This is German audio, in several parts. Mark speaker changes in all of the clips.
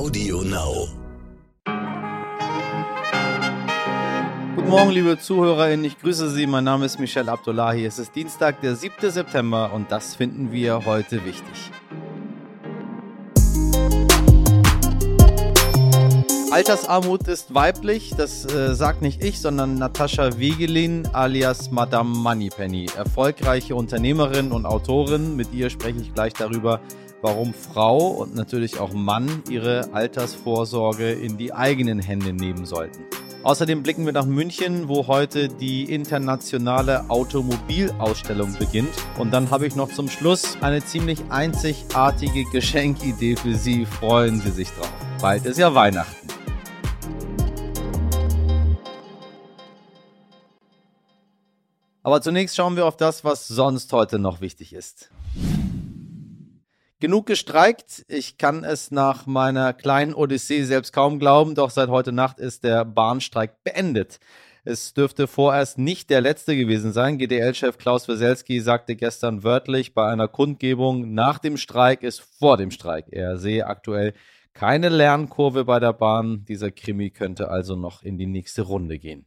Speaker 1: Audio Now.
Speaker 2: Guten Morgen, liebe ZuhörerInnen. Ich grüße Sie. Mein Name ist Michel Abdullahi. Es ist Dienstag, der 7. September und das finden wir heute wichtig. Altersarmut ist weiblich, das äh, sagt nicht ich, sondern Natascha Wegelin alias Madame Moneypenny. Erfolgreiche Unternehmerin und Autorin. Mit ihr spreche ich gleich darüber, warum Frau und natürlich auch Mann ihre Altersvorsorge in die eigenen Hände nehmen sollten. Außerdem blicken wir nach München, wo heute die internationale Automobilausstellung beginnt. Und dann habe ich noch zum Schluss eine ziemlich einzigartige Geschenkidee für Sie. Freuen Sie sich drauf. Bald ist ja Weihnachten. Aber zunächst schauen wir auf das, was sonst heute noch wichtig ist. Genug gestreikt. Ich kann es nach meiner kleinen Odyssee selbst kaum glauben, doch seit heute Nacht ist der Bahnstreik beendet. Es dürfte vorerst nicht der letzte gewesen sein. GDL-Chef Klaus Weselski sagte gestern wörtlich bei einer Kundgebung, nach dem Streik ist vor dem Streik. Er sehe aktuell keine Lernkurve bei der Bahn. Dieser Krimi könnte also noch in die nächste Runde gehen.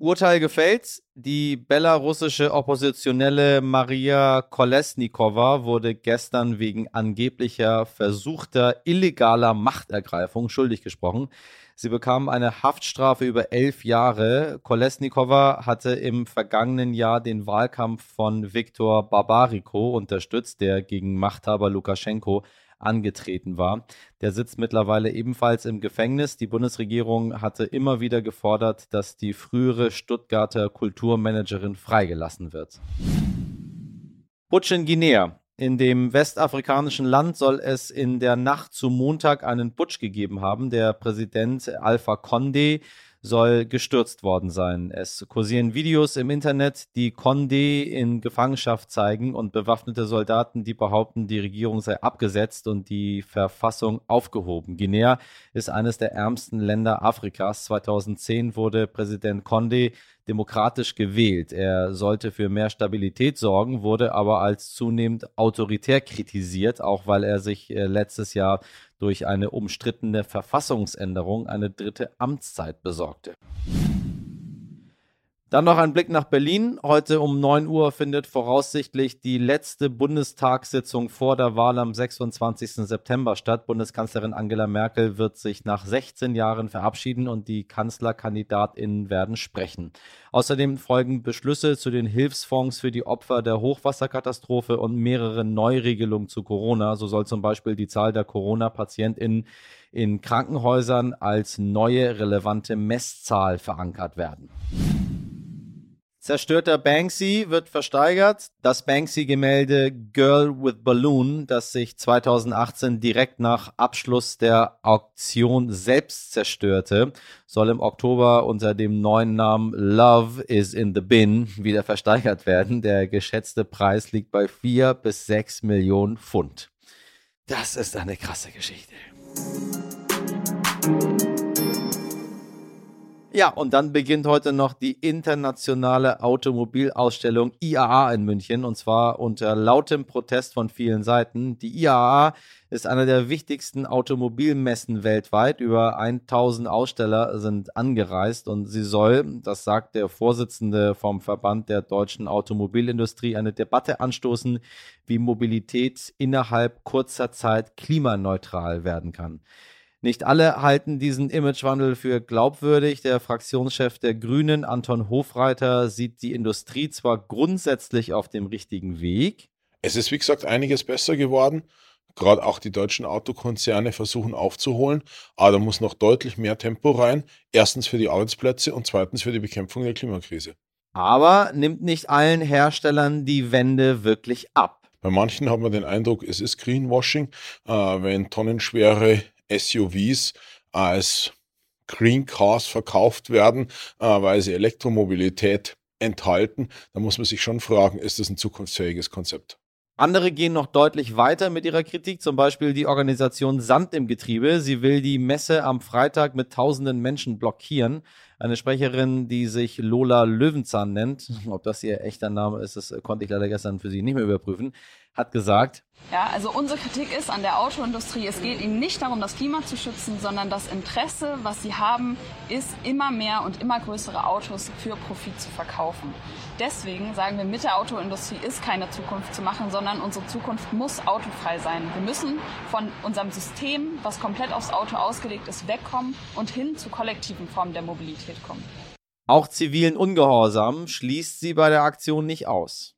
Speaker 2: Urteil gefällt. Die belarussische Oppositionelle Maria Kolesnikova wurde gestern wegen angeblicher versuchter illegaler Machtergreifung schuldig gesprochen. Sie bekam eine Haftstrafe über elf Jahre. Kolesnikova hatte im vergangenen Jahr den Wahlkampf von Viktor Babariko unterstützt, der gegen Machthaber Lukaschenko angetreten war. Der sitzt mittlerweile ebenfalls im Gefängnis. Die Bundesregierung hatte immer wieder gefordert, dass die frühere Stuttgarter Kulturmanagerin freigelassen wird. Butch in Guinea. In dem westafrikanischen Land soll es in der Nacht zu Montag einen Putsch gegeben haben. Der Präsident Alpha Condé soll gestürzt worden sein. Es kursieren Videos im Internet, die Condé in Gefangenschaft zeigen und bewaffnete Soldaten, die behaupten, die Regierung sei abgesetzt und die Verfassung aufgehoben. Guinea ist eines der ärmsten Länder Afrikas. 2010 wurde Präsident Condé demokratisch gewählt. Er sollte für mehr Stabilität sorgen, wurde aber als zunehmend autoritär kritisiert, auch weil er sich äh, letztes Jahr durch eine umstrittene Verfassungsänderung eine dritte Amtszeit besorgte. Dann noch ein Blick nach Berlin. Heute um 9 Uhr findet voraussichtlich die letzte Bundestagssitzung vor der Wahl am 26. September statt. Bundeskanzlerin Angela Merkel wird sich nach 16 Jahren verabschieden und die Kanzlerkandidatinnen werden sprechen. Außerdem folgen Beschlüsse zu den Hilfsfonds für die Opfer der Hochwasserkatastrophe und mehrere Neuregelungen zu Corona. So soll zum Beispiel die Zahl der Corona-PatientInnen in Krankenhäusern als neue relevante Messzahl verankert werden. Zerstörter Banksy wird versteigert. Das Banksy-Gemälde Girl with Balloon, das sich 2018 direkt nach Abschluss der Auktion selbst zerstörte, soll im Oktober unter dem neuen Namen Love is in the Bin wieder versteigert werden. Der geschätzte Preis liegt bei vier bis sechs Millionen Pfund. Das ist eine krasse Geschichte. Ja, und dann beginnt heute noch die internationale Automobilausstellung IAA in München und zwar unter lautem Protest von vielen Seiten. Die IAA ist einer der wichtigsten Automobilmessen weltweit. Über 1000 Aussteller sind angereist und sie soll, das sagt der Vorsitzende vom Verband der deutschen Automobilindustrie, eine Debatte anstoßen, wie Mobilität innerhalb kurzer Zeit klimaneutral werden kann. Nicht alle halten diesen Imagewandel für glaubwürdig. Der Fraktionschef der Grünen, Anton Hofreiter, sieht die Industrie zwar grundsätzlich auf dem richtigen Weg.
Speaker 3: Es ist, wie gesagt, einiges besser geworden. Gerade auch die deutschen Autokonzerne versuchen aufzuholen, aber da muss noch deutlich mehr Tempo rein. Erstens für die Arbeitsplätze und zweitens für die Bekämpfung der Klimakrise.
Speaker 2: Aber nimmt nicht allen Herstellern die Wende wirklich ab.
Speaker 3: Bei manchen hat man den Eindruck, es ist Greenwashing, äh, wenn tonnenschwere SUVs als Green Cars verkauft werden, äh, weil sie Elektromobilität enthalten, da muss man sich schon fragen, ist das ein zukunftsfähiges Konzept?
Speaker 2: Andere gehen noch deutlich weiter mit ihrer Kritik, zum Beispiel die Organisation Sand im Getriebe. Sie will die Messe am Freitag mit tausenden Menschen blockieren. Eine Sprecherin, die sich Lola Löwenzahn nennt, ob das ihr echter Name ist, das konnte ich leider gestern für sie nicht mehr überprüfen, hat gesagt,
Speaker 1: ja, also unsere Kritik ist an der Autoindustrie, es geht ihnen nicht darum, das Klima zu schützen, sondern das Interesse, was sie haben, ist immer mehr und immer größere Autos für Profit zu verkaufen. Deswegen sagen wir, mit der Autoindustrie ist keine Zukunft zu machen, sondern unsere Zukunft muss autofrei sein. Wir müssen von unserem System, was komplett aufs Auto ausgelegt ist, wegkommen und hin zu kollektiven Formen der Mobilität kommen.
Speaker 2: Auch zivilen Ungehorsam schließt sie bei der Aktion nicht aus.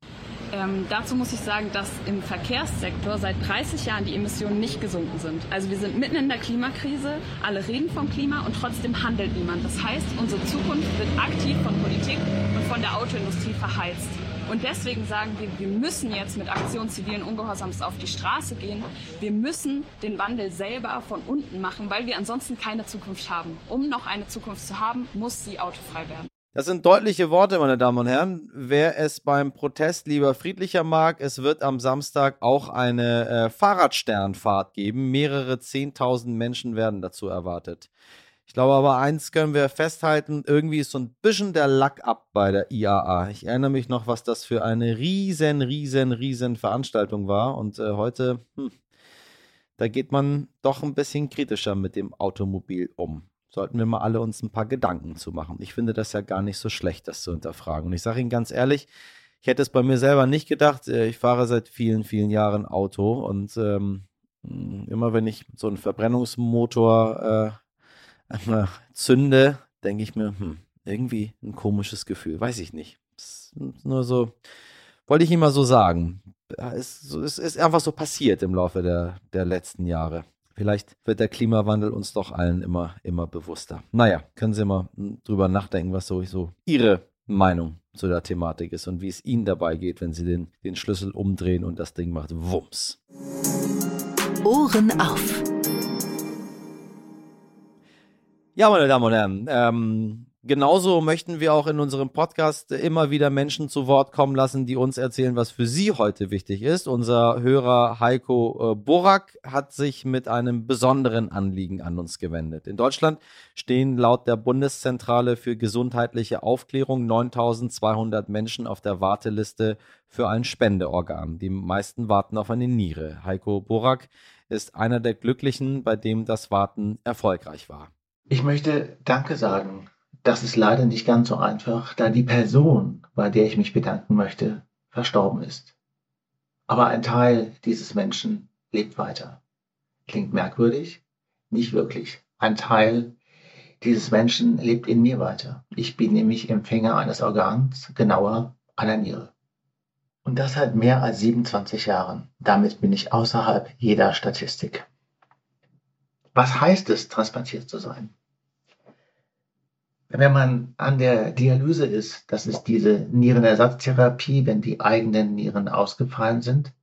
Speaker 1: Ähm, dazu muss ich sagen, dass im Verkehrssektor seit 30 Jahren die Emissionen nicht gesunken sind. Also wir sind mitten in der Klimakrise, alle reden vom Klima und trotzdem handelt niemand. Das heißt, unsere Zukunft wird aktiv von Politik und von der Autoindustrie verheizt. Und deswegen sagen wir, wir müssen jetzt mit Aktion zivilen Ungehorsams auf die Straße gehen. Wir müssen den Wandel selber von unten machen, weil wir ansonsten keine Zukunft haben. Um noch eine Zukunft zu haben, muss sie autofrei werden.
Speaker 2: Das sind deutliche Worte, meine Damen und Herren. Wer es beim Protest lieber friedlicher mag, es wird am Samstag auch eine äh, Fahrradsternfahrt geben. Mehrere Zehntausend Menschen werden dazu erwartet. Ich glaube aber, eins können wir festhalten, irgendwie ist so ein bisschen der Lack ab bei der IAA. Ich erinnere mich noch, was das für eine riesen, riesen, riesen Veranstaltung war. Und äh, heute, hm, da geht man doch ein bisschen kritischer mit dem Automobil um sollten wir mal alle uns ein paar Gedanken zu machen. Ich finde das ja gar nicht so schlecht, das zu hinterfragen. Und ich sage Ihnen ganz ehrlich, ich hätte es bei mir selber nicht gedacht. Äh, ich fahre seit vielen, vielen Jahren Auto und ähm, immer wenn ich so einen Verbrennungsmotor äh, zünde, denke ich mir, hm, irgendwie ein komisches Gefühl. Weiß ich nicht. nur so, wollte ich mal so sagen. Es, es ist einfach so passiert im Laufe der, der letzten Jahre. Vielleicht wird der Klimawandel uns doch allen immer, immer bewusster. Naja, können Sie mal drüber nachdenken, was sowieso Ihre Meinung zu der Thematik ist und wie es Ihnen dabei geht, wenn Sie den, den Schlüssel umdrehen und das Ding macht Wumms.
Speaker 4: Ohren auf.
Speaker 2: Ja, meine Damen und Herren, ähm, Genauso möchten wir auch in unserem Podcast immer wieder Menschen zu Wort kommen lassen, die uns erzählen, was für sie heute wichtig ist. Unser Hörer Heiko äh, Borak hat sich mit einem besonderen Anliegen an uns gewendet. In Deutschland stehen laut der Bundeszentrale für gesundheitliche Aufklärung 9200 Menschen auf der Warteliste für ein Spendeorgan. Die meisten warten auf eine Niere. Heiko Borak ist einer der Glücklichen, bei dem das Warten erfolgreich war.
Speaker 5: Ich möchte Danke sagen das ist leider nicht ganz so einfach, da die Person, bei der ich mich bedanken möchte, verstorben ist. Aber ein Teil dieses Menschen lebt weiter. Klingt merkwürdig? Nicht wirklich. Ein Teil dieses Menschen lebt in mir weiter. Ich bin nämlich Empfänger eines Organs, genauer einer Niere. Und das seit mehr als 27 Jahren. Damit bin ich außerhalb jeder Statistik. Was heißt es, transplantiert zu sein? Wenn man an der Dialyse ist, das ist diese Nierenersatztherapie, wenn die eigenen Nieren ausgefallen sind,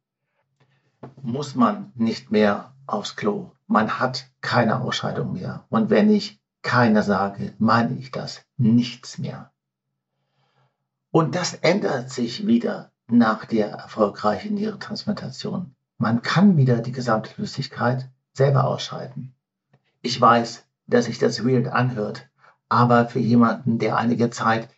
Speaker 5: muss man nicht mehr aufs Klo. Man hat keine Ausscheidung mehr. Und wenn ich keine sage, meine ich das nichts mehr. Und das ändert sich wieder nach der erfolgreichen Nierentransplantation. Man kann wieder die gesamte Flüssigkeit selber ausscheiden. Ich weiß, dass sich das weird anhört, aber für jemanden, der einige Zeit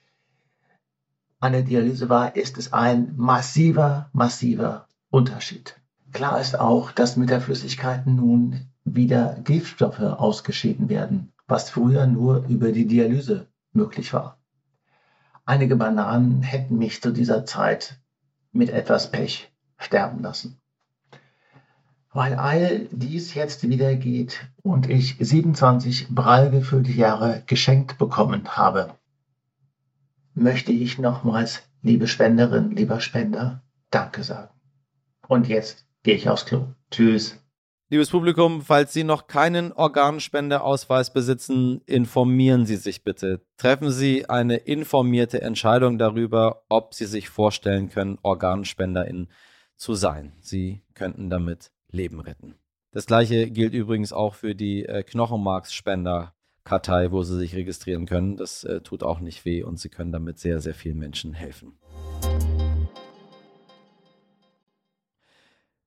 Speaker 5: an der Dialyse war, ist es ein massiver, massiver Unterschied. Klar ist auch, dass mit der Flüssigkeit nun wieder Giftstoffe ausgeschieden werden, was früher nur über die Dialyse möglich war. Einige Bananen hätten mich zu dieser Zeit mit etwas Pech sterben lassen. Weil all dies jetzt wieder geht und ich 27 prall gefüllte Jahre geschenkt bekommen habe, möchte ich nochmals, liebe Spenderin, lieber Spender, Danke sagen. Und jetzt gehe ich aufs Klo. Tschüss.
Speaker 2: Liebes Publikum, falls Sie noch keinen Organspendeausweis besitzen, informieren Sie sich bitte. Treffen Sie eine informierte Entscheidung darüber, ob Sie sich vorstellen können, Organspenderin zu sein. Sie könnten damit Leben retten. Das gleiche gilt übrigens auch für die äh, Knochenmarksspender-Kartei, wo Sie sich registrieren können. Das äh, tut auch nicht weh und Sie können damit sehr, sehr vielen Menschen helfen.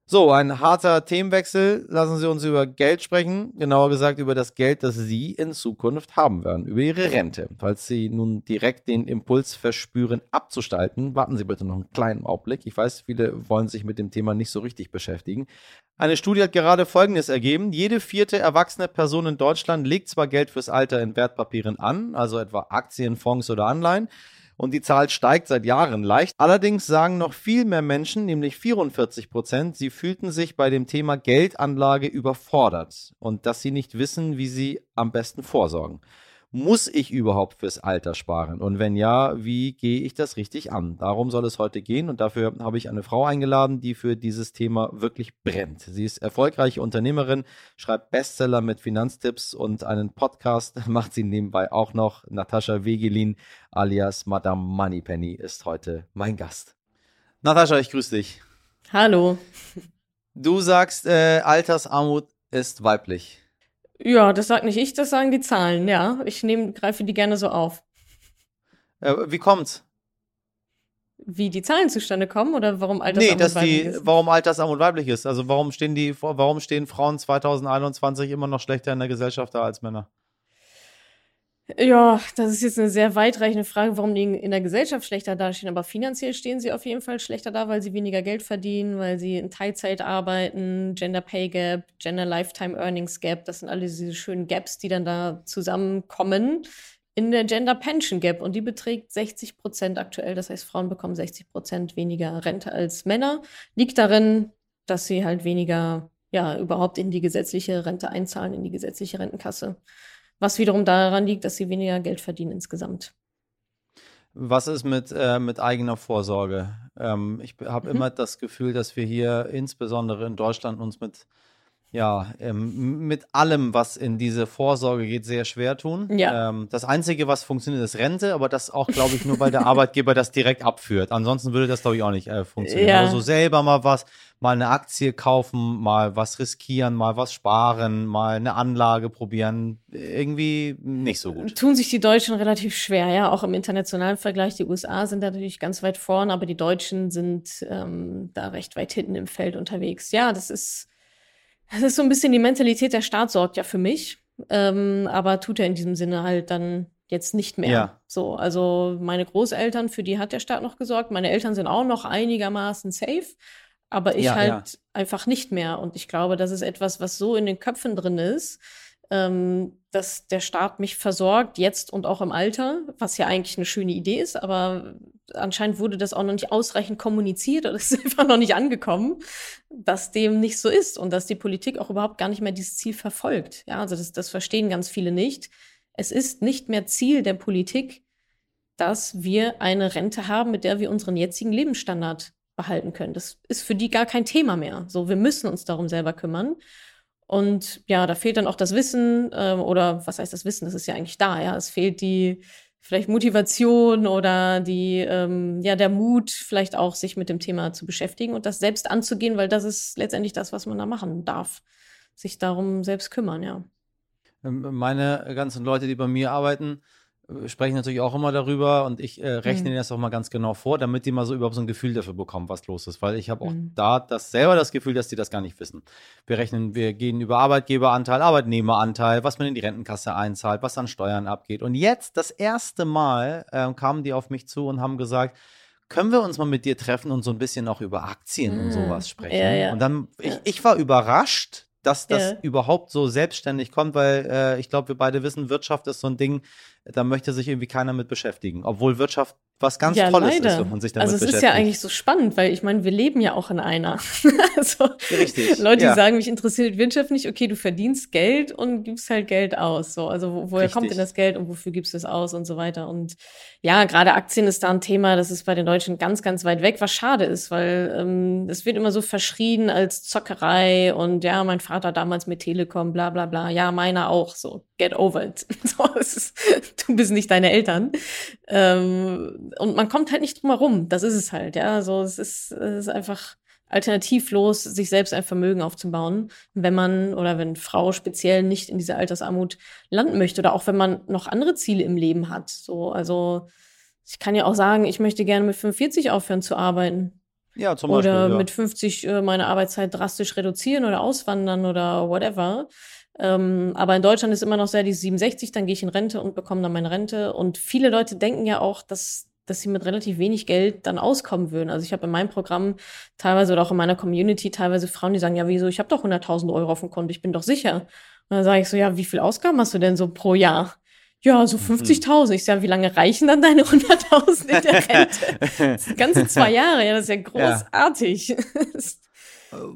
Speaker 2: So, ein harter Themenwechsel. Lassen Sie uns über Geld sprechen. Genauer gesagt über das Geld, das Sie in Zukunft haben werden. Über Ihre Rente. Falls Sie nun direkt den Impuls verspüren, abzustalten, warten Sie bitte noch einen kleinen Augenblick. Ich weiß, viele wollen sich mit dem Thema nicht so richtig beschäftigen. Eine Studie hat gerade Folgendes ergeben. Jede vierte erwachsene Person in Deutschland legt zwar Geld fürs Alter in Wertpapieren an, also etwa Aktien, Fonds oder Anleihen, und die Zahl steigt seit Jahren leicht. Allerdings sagen noch viel mehr Menschen, nämlich 44 Prozent, sie fühlten sich bei dem Thema Geldanlage überfordert und dass sie nicht wissen, wie sie am besten vorsorgen. Muss ich überhaupt fürs Alter sparen? Und wenn ja, wie gehe ich das richtig an? Darum soll es heute gehen und dafür habe ich eine Frau eingeladen, die für dieses Thema wirklich brennt. Sie ist erfolgreiche Unternehmerin, schreibt Bestseller mit Finanztipps und einen Podcast macht sie nebenbei auch noch. Natascha Wegelin alias Madame Moneypenny ist heute mein Gast. Natascha, ich grüße dich.
Speaker 6: Hallo.
Speaker 2: Du sagst, äh, Altersarmut ist weiblich.
Speaker 6: Ja, das sagt nicht ich, das sagen die Zahlen, ja. Ich nehm, greife die gerne so auf.
Speaker 2: Äh, wie kommt's?
Speaker 6: Wie die Zahlen zustande kommen oder warum Altersarmut
Speaker 2: nee, dass
Speaker 6: weiblich
Speaker 2: die,
Speaker 6: ist?
Speaker 2: warum Altersarmut weiblich ist. Also warum stehen die, warum stehen Frauen 2021 immer noch schlechter in der Gesellschaft da als Männer?
Speaker 6: Ja, das ist jetzt eine sehr weitreichende Frage, warum die in der Gesellschaft schlechter dastehen. Aber finanziell stehen sie auf jeden Fall schlechter da, weil sie weniger Geld verdienen, weil sie in Teilzeit arbeiten, Gender Pay Gap, Gender Lifetime Earnings Gap. Das sind alle diese schönen Gaps, die dann da zusammenkommen in der Gender Pension Gap. Und die beträgt 60 Prozent aktuell. Das heißt, Frauen bekommen 60 Prozent weniger Rente als Männer. Liegt darin, dass sie halt weniger, ja, überhaupt in die gesetzliche Rente einzahlen, in die gesetzliche Rentenkasse. Was wiederum daran liegt, dass sie weniger Geld verdienen insgesamt.
Speaker 2: Was ist mit, äh, mit eigener Vorsorge? Ähm, ich habe
Speaker 6: Mhm.
Speaker 2: immer das Gefühl, dass wir hier insbesondere in Deutschland uns mit, ja, ähm, mit allem, was in diese Vorsorge geht, sehr schwer tun.
Speaker 6: Ja.
Speaker 2: Ähm, das Einzige, was funktioniert, ist Rente, aber das auch, glaube ich, nur, weil der Arbeitgeber das direkt abführt. Ansonsten würde das, glaube ich, auch nicht äh, funktionieren.
Speaker 6: Ja.
Speaker 2: Aber so selber mal was, mal eine Aktie kaufen, mal was riskieren, mal was sparen, mal eine Anlage probieren, irgendwie nicht so gut.
Speaker 6: Tun sich die Deutschen relativ schwer, ja, auch im internationalen Vergleich. Die USA sind da natürlich ganz weit vorne, aber die Deutschen sind ähm, da recht weit hinten im Feld unterwegs. Ja, das ist, das ist so ein bisschen die Mentalität, der Staat sorgt ja für mich, ähm, aber tut er in diesem Sinne halt dann jetzt nicht mehr.
Speaker 2: Ja.
Speaker 6: So, also meine Großeltern, für die hat der Staat noch gesorgt. Meine Eltern sind auch noch einigermaßen safe, aber ich
Speaker 2: Ja,
Speaker 6: halt
Speaker 2: ja.
Speaker 6: einfach nicht mehr. Und ich glaube, das ist etwas, was so in den Köpfen drin ist, ähm, dass der Staat mich versorgt, jetzt und auch im Alter, was ja eigentlich eine schöne Idee ist, aber anscheinend wurde das auch noch nicht ausreichend kommuniziert oder ist einfach noch nicht angekommen, dass dem nicht so ist und dass die Politik auch überhaupt gar nicht mehr dieses Ziel verfolgt. Ja, also das, das verstehen ganz viele nicht. Es ist nicht mehr Ziel der Politik, dass wir eine Rente haben, mit der wir unseren jetzigen Lebensstandard behalten können. Das ist für die gar kein Thema mehr. So, wir müssen uns darum selber kümmern. Und ja, da fehlt dann auch das Wissen, ähm, oder was heißt das Wissen? Das ist ja eigentlich da, ja. Es fehlt die vielleicht Motivation oder die, ähm, ja, der Mut, vielleicht auch sich mit dem Thema zu beschäftigen und das selbst anzugehen, weil das ist letztendlich das, was man da machen darf. Sich darum selbst kümmern, ja.
Speaker 2: Ähm, Meine ganzen Leute, die bei mir arbeiten, sprechen natürlich auch immer darüber und ich äh, rechne
Speaker 6: Mhm.
Speaker 2: das auch mal ganz genau vor, damit die mal so überhaupt so ein Gefühl dafür bekommen, was los ist. Weil ich habe auch
Speaker 6: Mhm.
Speaker 2: da das selber das Gefühl, dass die das gar nicht wissen. Wir rechnen, wir gehen über Arbeitgeberanteil, Arbeitnehmeranteil, was man in die Rentenkasse einzahlt, was an Steuern abgeht. Und jetzt das erste Mal ähm, kamen die auf mich zu und haben gesagt, können wir uns mal mit dir treffen und so ein bisschen auch über Aktien und
Speaker 6: Mhm.
Speaker 2: sowas sprechen?
Speaker 6: Ja, ja.
Speaker 2: Und dann, ich, ich war überrascht, dass das
Speaker 6: Ja.
Speaker 2: überhaupt so selbstständig kommt, weil äh, ich glaube, wir beide wissen, Wirtschaft ist so ein Ding, da möchte sich irgendwie keiner mit beschäftigen. Obwohl Wirtschaft was ganz
Speaker 6: ja,
Speaker 2: Tolles
Speaker 6: leider.
Speaker 2: ist, wenn man sich damit
Speaker 6: also es
Speaker 2: beschäftigt.
Speaker 6: ist ja eigentlich so spannend, weil ich meine, wir leben ja auch in einer. also
Speaker 2: Richtig,
Speaker 6: Leute,
Speaker 2: ja.
Speaker 6: die sagen, mich interessiert Wirtschaft nicht, okay, du verdienst Geld und gibst halt Geld aus. So, also wo, woher kommt
Speaker 2: Richtig.
Speaker 6: denn das Geld und wofür gibst du es aus und so weiter. Und ja, gerade Aktien ist da ein Thema, das ist bei den Deutschen ganz, ganz weit weg, was schade ist, weil ähm, es wird immer so verschrien als Zockerei und ja, mein Vater damals mit Telekom, bla bla bla, ja, meiner auch, so, get over it. So, es ist, du bist nicht deine Eltern. Ähm, und man kommt halt nicht drum herum. Das ist es halt, ja. So, es ist, es ist einfach alternativlos, sich selbst ein Vermögen aufzubauen, wenn man oder wenn Frau speziell nicht in diese Altersarmut landen möchte oder auch wenn man noch andere Ziele im Leben hat. So, also ich kann ja auch sagen, ich möchte gerne mit 45 aufhören zu arbeiten.
Speaker 2: Ja, zum
Speaker 6: oder
Speaker 2: Beispiel. Ja.
Speaker 6: mit 50 äh, meine Arbeitszeit drastisch reduzieren oder auswandern oder whatever. Ähm, aber in Deutschland ist immer noch sehr die 67, dann gehe ich in Rente und bekomme dann meine Rente. Und viele Leute denken ja auch, dass, dass sie mit relativ wenig Geld dann auskommen würden. Also ich habe in meinem Programm teilweise oder auch in meiner Community teilweise Frauen, die sagen, ja, wieso, ich habe doch 100.000 Euro auf dem Konto, ich bin doch sicher. Und dann sage ich so, ja, wie viel Ausgaben hast du denn so pro Jahr? Ja, so 50.000. Ich sage, wie lange reichen dann deine 100.000 in der Rente? Das ganze zwei Jahre, ja, das ist ja großartig.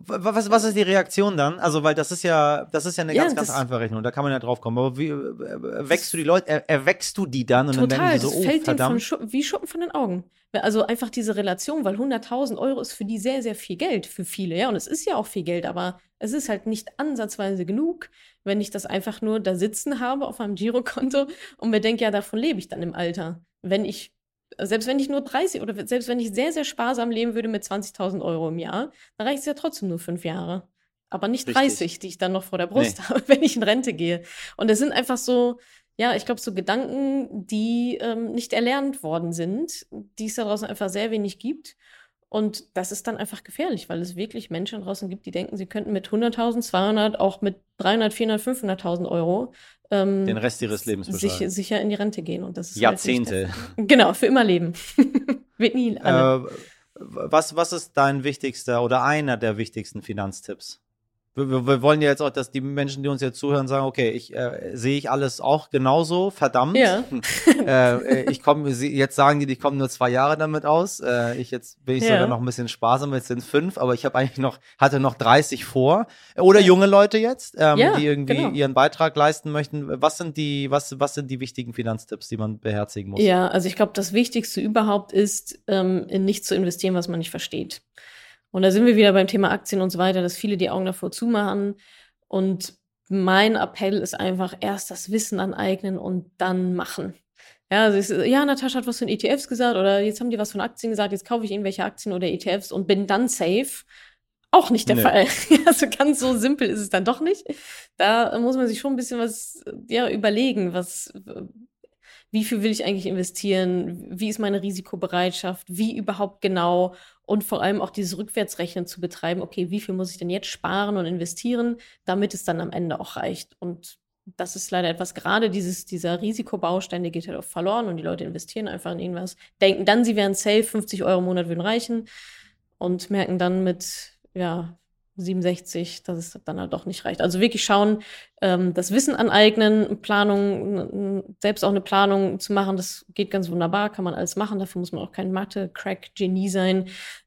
Speaker 2: Was, was ist die Reaktion dann? Also, weil das ist ja, das ist ja eine
Speaker 6: Ja,
Speaker 2: ganz, ganz einfache Rechnung. Da kann man ja drauf kommen. Aber wie äh, wächst du die Leute, er, erwächst du die dann und dann
Speaker 6: Total,
Speaker 2: denken die
Speaker 6: das
Speaker 2: so, oh,
Speaker 6: fällt denen von
Speaker 2: verdammt.
Speaker 6: Schu wie Schuppen von den Augen. Also einfach diese Relation, weil 100.000 Euro ist für die sehr, sehr viel Geld, für viele, ja. Und es ist ja auch viel Geld, aber es ist halt nicht ansatzweise genug, wenn ich das einfach nur da sitzen habe auf meinem Girokonto und mir denke, ja, davon lebe ich dann im Alter. Wenn ich, selbst wenn ich nur 30 oder selbst wenn ich sehr, sehr sparsam leben würde mit 20.000 Euro im Jahr, dann reicht es ja trotzdem nur fünf Jahre. Aber nicht
Speaker 2: Richtig.
Speaker 6: 30, die ich dann noch vor der Brust habe, wenn ich in Rente gehe. Und es sind einfach so, ja, ich glaube, so Gedanken, die ähm, nicht erlernt worden sind, die es da draußen einfach sehr wenig gibt. Und das ist dann einfach gefährlich, weil es wirklich Menschen draußen gibt, die denken, sie könnten mit 100.000, 200, auch mit 300, 400, 500.000 Euro ähm,
Speaker 2: Den Rest ihres Lebens
Speaker 6: sich, sicher in die Rente gehen. Und das ist halt
Speaker 2: Jahrzehnte.
Speaker 6: genau, für immer leben. Wird nie alle.
Speaker 2: Äh, was, was ist dein wichtigster oder einer der wichtigsten Finanztipps? Wir, wir, wir wollen ja jetzt auch, dass die Menschen, die uns jetzt zuhören, sagen, okay, ich äh, sehe ich alles auch genauso, verdammt.
Speaker 6: Ja.
Speaker 2: äh, äh, ich komme, jetzt sagen die, ich komme nur zwei Jahre damit aus. Äh, ich jetzt bin ich
Speaker 6: Ja.
Speaker 2: sogar noch ein bisschen sparsam, jetzt sind fünf, aber ich habe eigentlich noch, hatte noch 30 vor. Oder junge Leute jetzt, ähm,
Speaker 6: Ja,
Speaker 2: die irgendwie
Speaker 6: genau.
Speaker 2: ihren Beitrag leisten möchten. Was sind die, was, was sind die wichtigen Finanztipps, die man beherzigen muss?
Speaker 6: Ja, also ich glaube, das Wichtigste überhaupt ist, ähm, in nichts zu investieren, was man nicht versteht. Und da sind wir wieder beim Thema Aktien und so weiter, dass viele die Augen davor zumachen. Und mein Appell ist einfach erst das Wissen aneignen und dann machen. Ja, also es, ja, Natascha hat was von ETFs gesagt oder jetzt haben die was von Aktien gesagt, jetzt kaufe ich irgendwelche Aktien oder ETFs und bin dann safe. Auch nicht der
Speaker 2: Nee.
Speaker 6: Fall. Also ganz so simpel ist es dann doch nicht. Da muss man sich schon ein bisschen was ja, überlegen, was, wie viel will ich eigentlich investieren, wie ist meine Risikobereitschaft, wie überhaupt genau? Und vor allem auch dieses Rückwärtsrechnen zu betreiben, okay, wie viel muss ich denn jetzt sparen und investieren, damit es dann am Ende auch reicht. Und das ist leider etwas, gerade dieses, dieser Risikobaustein, der geht halt oft verloren und die Leute investieren einfach in irgendwas, denken dann, sie wären safe, 50 Euro im Monat würden reichen und merken dann mit, ja, 67, dass es dann halt doch nicht reicht. Also wirklich schauen, ähm, das Wissen aneignen, Planung, selbst auch eine Planung zu machen, das geht ganz wunderbar, kann man alles machen. Dafür muss man auch kein Mathe-Crack-Genie sein.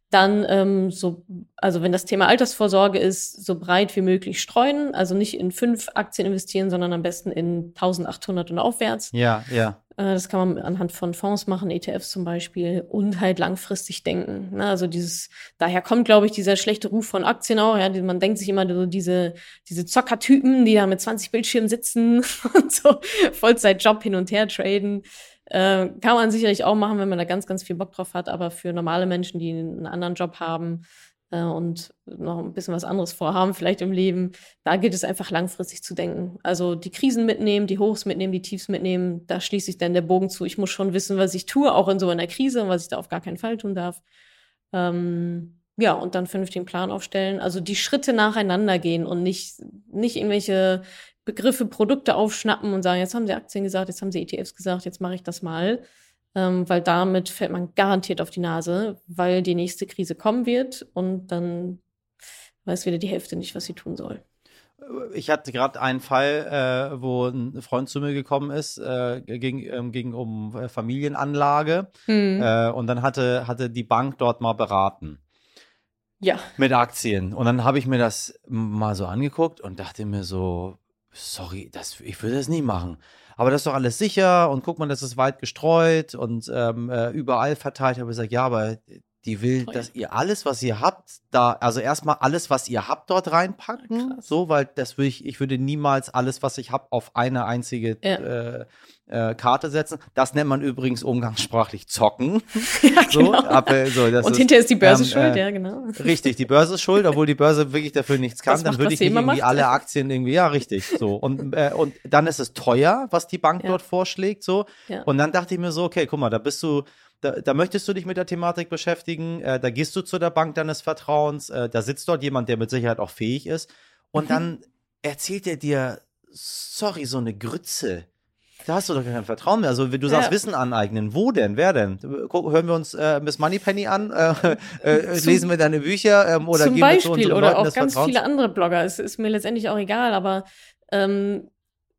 Speaker 6: Dann ähm, so, also wenn das Thema Altersvorsorge ist, so breit wie möglich streuen, also nicht in fünf Aktien investieren, sondern am besten in 1800 und aufwärts.
Speaker 2: Ja, ja.
Speaker 6: Äh, Das kann man anhand von Fonds machen, ETFs zum Beispiel, und halt langfristig denken. Ne? Also dieses, daher kommt, glaube ich, dieser schlechte Ruf von Aktien auch. Ja, man denkt sich immer so diese, diese Zockertypen, die da mit 20 Bildschirmen sitzen und so Vollzeitjob hin und her traden. Äh, kann man sicherlich auch machen, wenn man da ganz, ganz viel Bock drauf hat. Aber für normale Menschen, die einen anderen Job haben äh, und noch ein bisschen was anderes vorhaben, vielleicht im Leben, da gilt es einfach langfristig zu denken. Also die Krisen mitnehmen, die Hochs mitnehmen, die Tiefs mitnehmen, da schließt sich dann der Bogen zu. Ich muss schon wissen, was ich tue, auch in so einer Krise und was ich da auf gar keinen Fall tun darf. Ähm, ja, und dann vernünftigen Plan aufstellen. Also die Schritte nacheinander gehen und nicht, nicht irgendwelche Begriffe, Produkte aufschnappen und sagen, jetzt haben sie Aktien gesagt, jetzt haben sie ETFs gesagt, jetzt mache ich das mal. Ähm, weil damit fällt man garantiert auf die Nase, weil die nächste Krise kommen wird und dann weiß wieder die Hälfte nicht, was sie tun soll.
Speaker 2: Ich hatte gerade einen Fall, äh, wo ein Freund zu mir gekommen ist, äh, ging, ähm, ging um äh, Familienanlage
Speaker 6: Hm.
Speaker 2: äh, und dann hatte, hatte die Bank dort mal beraten
Speaker 6: Ja,
Speaker 2: mit Aktien. Und dann habe ich mir das mal so angeguckt und dachte mir so, sorry, das, ich würde das nie machen. Aber das ist doch alles sicher und guck mal, das ist weit gestreut und ähm, äh, überall verteilt. Ich habe gesagt, ja, aber die will,
Speaker 6: Teuer.
Speaker 2: dass ihr alles, was ihr habt, da, also erstmal alles, was ihr habt, dort reinpacken.
Speaker 6: Krass.
Speaker 2: So, weil das würde ich, ich würde niemals alles, was ich habe, auf eine einzige
Speaker 6: Ja.
Speaker 2: äh, äh, Karte setzen. Das nennt man übrigens umgangssprachlich zocken.
Speaker 6: ja
Speaker 2: So,
Speaker 6: genau.
Speaker 2: aber, so, das
Speaker 6: und
Speaker 2: ist,
Speaker 6: hinterher ist die Börse
Speaker 2: ähm,
Speaker 6: schuld,
Speaker 2: äh,
Speaker 6: ja, genau.
Speaker 2: Richtig, die Börse ist schuld, obwohl die Börse wirklich dafür nichts kann.
Speaker 6: Das
Speaker 2: Dann
Speaker 6: macht,
Speaker 2: würde ich nicht irgendwie
Speaker 6: macht.
Speaker 2: alle Aktien irgendwie, ja, richtig, so. Und, äh, und dann ist es teuer, was die Bank
Speaker 6: Ja.
Speaker 2: dort vorschlägt, so.
Speaker 6: Ja.
Speaker 2: Und dann dachte ich mir so, okay, guck mal, da bist du, da, da, möchtest du dich mit der Thematik beschäftigen, äh, da gehst du zu der Bank deines Vertrauens, äh, da sitzt dort jemand, der mit Sicherheit auch fähig ist und mhm. dann erzählt er dir, sorry, so eine Grütze. Da hast du doch kein Vertrauen mehr. Also du sagst ja. Wissen aneignen. Wo denn? Wer denn? Guck, hören wir uns äh, Miss Moneypenny an? Äh, äh, lesen wir deine Bücher? Ähm, oder
Speaker 6: zum
Speaker 2: gehen
Speaker 6: Beispiel,
Speaker 2: wir zu
Speaker 6: oder
Speaker 2: Leuten
Speaker 6: auch ganz viele andere Blogger. Es ist mir letztendlich auch egal, aber ähm,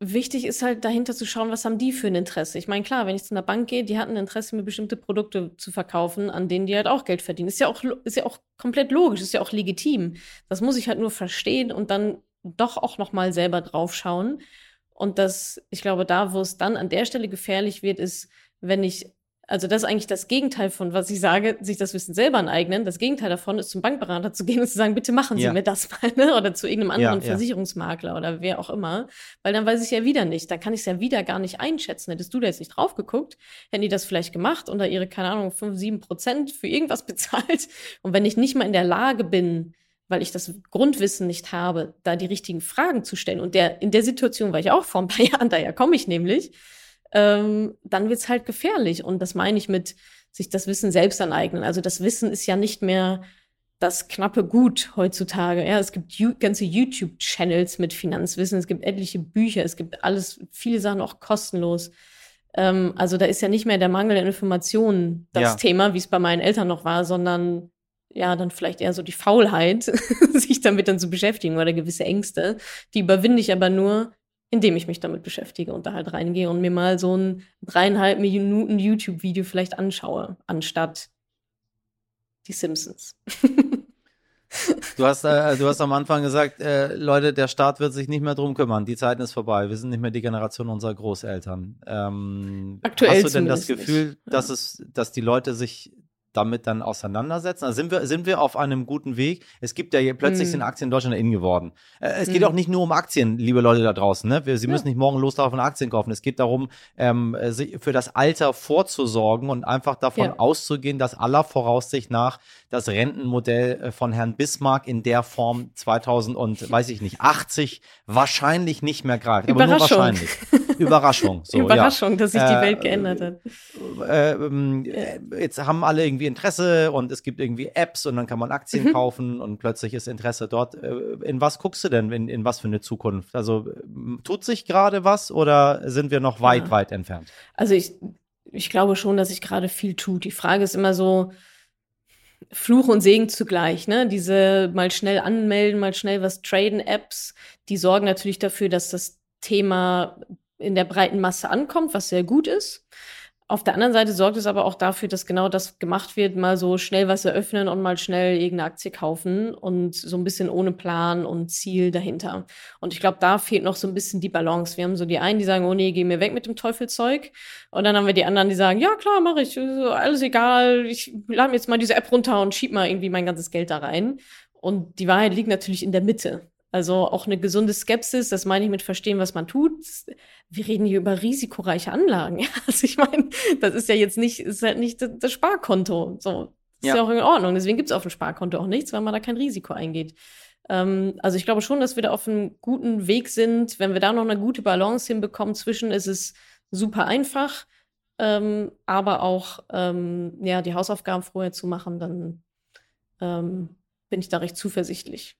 Speaker 6: wichtig ist halt dahinter zu schauen, was haben die für ein Interesse. Ich meine, klar, wenn ich zu einer Bank gehe, die hatten ein Interesse, mir bestimmte Produkte zu verkaufen, an denen die halt auch Geld verdienen. Ist ja auch, ist ja auch komplett logisch, ist ja auch legitim. Das muss ich halt nur verstehen und dann doch auch noch mal selber draufschauen. Und das, ich glaube, da, wo es dann an der Stelle gefährlich wird, ist, wenn ich also das ist eigentlich das Gegenteil von, was ich sage, sich das Wissen selber aneignen. Das Gegenteil davon ist, zum Bankberater zu gehen und zu sagen, bitte machen Sie ja. mir das mal, ne? oder zu irgendeinem anderen ja, Versicherungsmakler oder wer auch immer. Weil dann weiß ich ja wieder nicht. Da kann ich es ja wieder gar nicht einschätzen. Hättest du da jetzt nicht drauf geguckt, hätten die das vielleicht gemacht und da ihre, keine Ahnung, fünf, sieben Prozent für irgendwas bezahlt. Und wenn ich nicht mal in der Lage bin, weil ich das Grundwissen nicht habe, da die richtigen Fragen zu stellen. Und der, in der Situation war ich auch vor ein paar Jahren, daher komme ich nämlich, ähm, dann wird's halt gefährlich. Und das meine ich mit sich das Wissen selbst aneignen. Also das Wissen ist ja nicht mehr das knappe Gut heutzutage. Ja, es gibt ganze YouTube-Channels mit Finanzwissen, es gibt etliche Bücher, es gibt alles, viele Sachen auch kostenlos. Ähm, also da ist ja nicht mehr der Mangel an Informationen das ja. Thema, wie es bei meinen Eltern noch war, sondern ja, dann vielleicht eher so die Faulheit, sich damit dann zu beschäftigen oder gewisse Ängste. Die überwinde ich aber nur, indem ich mich damit beschäftige und da halt reingehe und mir mal so ein dreieinhalb Minuten YouTube-Video vielleicht anschaue, anstatt die Simpsons.
Speaker 2: Du hast, äh, du hast am Anfang gesagt, äh, Leute, der Staat wird sich nicht mehr drum kümmern. Die Zeit ist vorbei. Wir sind nicht mehr die Generation unserer Großeltern. Ähm,
Speaker 6: Aktuell
Speaker 2: hast du denn das Gefühl, nicht. dass es, dass die Leute sich damit dann auseinandersetzen? Also sind wir, sind wir auf einem guten Weg? Es gibt ja plötzlich mm. sind Aktien in Deutschland in geworden. Äh, es mm. geht auch nicht nur um Aktien, liebe Leute da draußen. Ne? Wir, Sie ja. müssen nicht morgen loslaufen und Aktien kaufen. Es geht darum, ähm, für das Alter vorzusorgen und einfach davon ja. auszugehen, dass aller Voraussicht nach das Rentenmodell äh, von Herrn Bismarck in der Form 2000 und weiß ich nicht 80 wahrscheinlich nicht mehr greift. Aber nur wahrscheinlich. Überraschung. So,
Speaker 6: Überraschung,
Speaker 2: ja.
Speaker 6: dass sich die Welt äh, geändert hat.
Speaker 2: Äh, äh, jetzt haben alle irgendwie Interesse und es gibt irgendwie Apps und dann kann man Aktien mhm. kaufen und plötzlich ist Interesse dort. Äh, in was guckst du denn? In, in was für eine Zukunft? Also tut sich gerade was oder sind wir noch weit, ja. weit entfernt?
Speaker 6: Also ich, ich glaube schon, dass sich gerade viel tut. Die Frage ist immer so, Fluch und Segen zugleich, ne? Diese mal schnell anmelden, mal schnell was traden Apps, die sorgen natürlich dafür, dass das Thema in der breiten Masse ankommt, was sehr gut ist. Auf der anderen Seite sorgt es aber auch dafür, dass genau das gemacht wird, mal so schnell was eröffnen und mal schnell irgendeine Aktie kaufen und so ein bisschen ohne Plan und Ziel dahinter. Und ich glaube, da fehlt noch so ein bisschen die Balance. Wir haben so die einen, die sagen, oh nee, geh mir weg mit dem Teufelzeug. Und dann haben wir die anderen, die sagen, ja klar, mache ich, alles egal, ich lade mir jetzt mal diese App runter und schieb mal irgendwie mein ganzes Geld da rein. Und die Wahrheit liegt natürlich in der Mitte. Also auch eine gesunde Skepsis, das meine ich mit verstehen, was man tut. Wir reden hier über risikoreiche Anlagen. Also ich meine, das ist ja jetzt nicht, ist halt nicht das Sparkonto. So, ist ja, ja auch in Ordnung. Deswegen gibt es auf dem Sparkonto auch nichts, weil man da kein Risiko eingeht. Ähm, also ich glaube schon, dass wir da auf einem guten Weg sind. Wenn wir da noch eine gute Balance hinbekommen zwischen, ist es super einfach, ähm, aber auch ähm, ja die Hausaufgaben vorher zu machen, dann ähm, bin ich da recht zuversichtlich.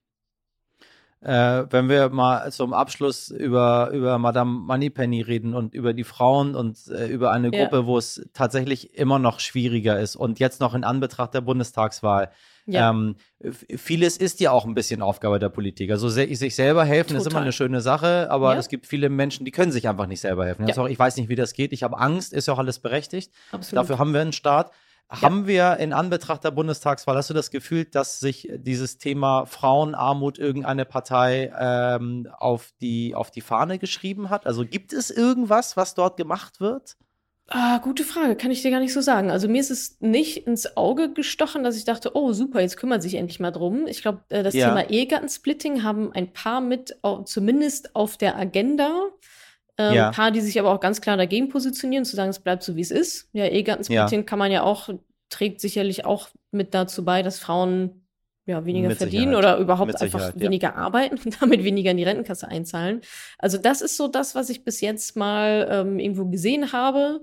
Speaker 2: Äh, wenn wir mal zum Abschluss über, über Madame Moneypenny reden und über die Frauen und äh, über eine ja. Gruppe, wo es tatsächlich immer noch schwieriger ist und jetzt noch in Anbetracht der Bundestagswahl. Ja. Ähm, vieles ist ja auch ein bisschen Aufgabe der Politik. Also sich selber helfen Total. ist immer eine schöne Sache, aber ja. es gibt viele Menschen, die können sich einfach nicht selber helfen. Ja. Auch, ich weiß nicht, wie das geht. Ich habe Angst, ist ja auch alles berechtigt. Absolut. Dafür haben wir einen Staat. Haben wir in Anbetracht der Bundestagswahl, hast du das Gefühl, dass sich dieses Thema Frauenarmut irgendeine Partei ähm, auf, die, auf die Fahne geschrieben hat? Also gibt es irgendwas, was dort gemacht wird?
Speaker 6: Ah, gute Frage, kann ich dir gar nicht so sagen. Also mir ist es nicht ins Auge gestochen, dass ich dachte, oh super, jetzt kümmert sich endlich mal drum. Ich glaube, äh, das ja. Thema Ehegattensplitting haben ein paar mit, zumindest auf der Agenda. Ähm, ja. Paar, die sich aber auch ganz klar dagegen positionieren, zu sagen, es bleibt so, wie es ist. Ja, Ehegattensplitting ja. kann man ja auch, trägt sicherlich auch mit dazu bei, dass Frauen ja, weniger mit verdienen Sicherheit. oder überhaupt einfach weniger ja. arbeiten und damit weniger in die Rentenkasse einzahlen. Also das ist so das, was ich bis jetzt mal ähm, irgendwo gesehen habe.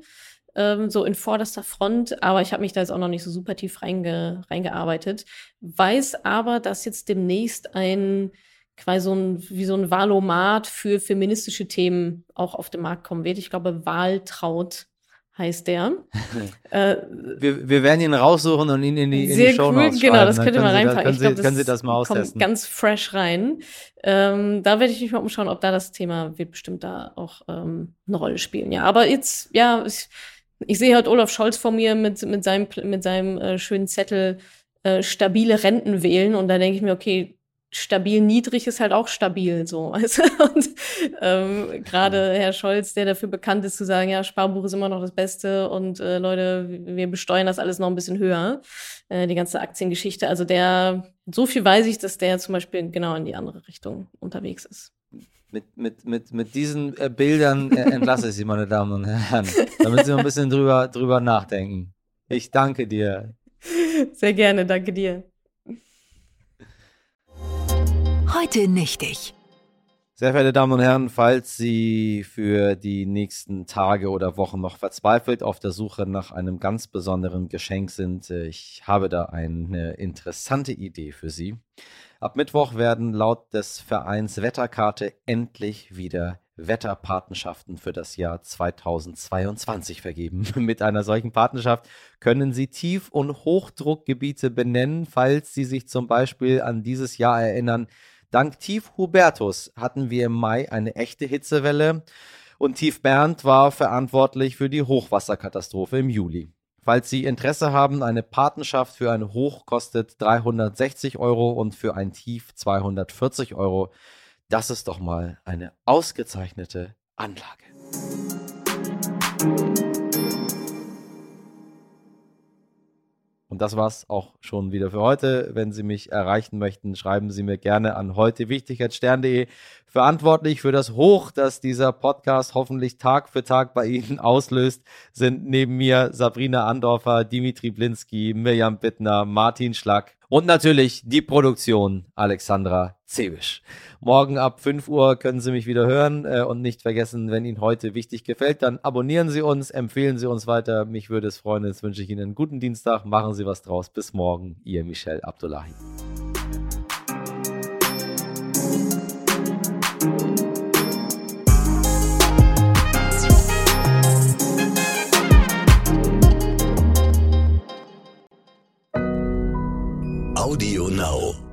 Speaker 6: ähm, so in vorderster Front, aber ich habe mich da jetzt auch noch nicht so super tief reinge reingearbeitet. Weiß aber, dass jetzt demnächst ein quasi so ein, wie so ein Valomat für feministische Themen auch auf den Markt kommen wird. Ich glaube, Wahltraut heißt der.
Speaker 2: äh, wir, wir werden ihn raussuchen und ihn in die, in
Speaker 6: die
Speaker 2: Show
Speaker 6: cool, Genau, das könnt ihr mal reinpacken.
Speaker 2: können, Sie, glaub, können Sie das mal austesten.
Speaker 6: Kommt ganz fresh rein. Ähm, da werde ich mich mal umschauen, ob da das Thema wird bestimmt da auch ähm, eine Rolle spielen. Ja, aber jetzt, ja, ich, ich sehe halt Olaf Scholz vor mir mit, mit seinem, mit seinem äh, schönen Zettel äh, stabile Renten wählen und da denke ich mir, okay, stabil niedrig ist halt auch stabil so. Und ähm, gerade Herr Scholz, der dafür bekannt ist zu sagen, ja, Sparbuch ist immer noch das Beste und äh, Leute, wir besteuern das alles noch ein bisschen höher, äh, die ganze Aktiengeschichte. Also der, so viel weiß ich, dass der zum Beispiel genau in die andere Richtung unterwegs ist.
Speaker 2: Mit, mit, mit, mit diesen äh, Bildern äh, entlasse ich Sie, meine Damen und Herren, damit Sie mal ein bisschen drüber, drüber nachdenken. Ich danke dir.
Speaker 6: Sehr gerne, danke dir.
Speaker 4: Heute nichtig.
Speaker 2: Sehr verehrte Damen und Herren, falls Sie für die nächsten Tage oder Wochen noch verzweifelt auf der Suche nach einem ganz besonderen Geschenk sind, ich habe da eine interessante Idee für Sie. Ab Mittwoch werden laut des Vereins Wetterkarte endlich wieder Wetterpatenschaften für das Jahr 2022 vergeben. Mit einer solchen Patenschaft können Sie Tief- und Hochdruckgebiete benennen, falls Sie sich zum Beispiel an dieses Jahr erinnern, Dank Tief Hubertus hatten wir im Mai eine echte Hitzewelle und Tief Bernd war verantwortlich für die Hochwasserkatastrophe im Juli. Falls Sie Interesse haben, eine Patenschaft für ein Hoch kostet 360 Euro und für ein Tief 240 Euro. Das ist doch mal eine ausgezeichnete Anlage. Das war's auch schon wieder für heute. Wenn Sie mich erreichen möchten, schreiben Sie mir gerne an heute wichtig.stern.de. Verantwortlich für das Hoch, das dieser Podcast hoffentlich Tag für Tag bei Ihnen auslöst, sind neben mir Sabrina Andorfer, Dimitri Blinski, Mirjam Bittner, Martin Schlack und natürlich die Produktion Alexandra Zebisch. Morgen ab 5 Uhr können Sie mich wieder hören äh, und nicht vergessen, wenn Ihnen heute wichtig gefällt, dann abonnieren Sie uns, empfehlen Sie uns weiter. Mich würde es freuen. Jetzt wünsche ich Ihnen einen guten Dienstag. Machen Sie was draus. Bis morgen. Ihr Michel Abdullahi.
Speaker 7: Audio Now.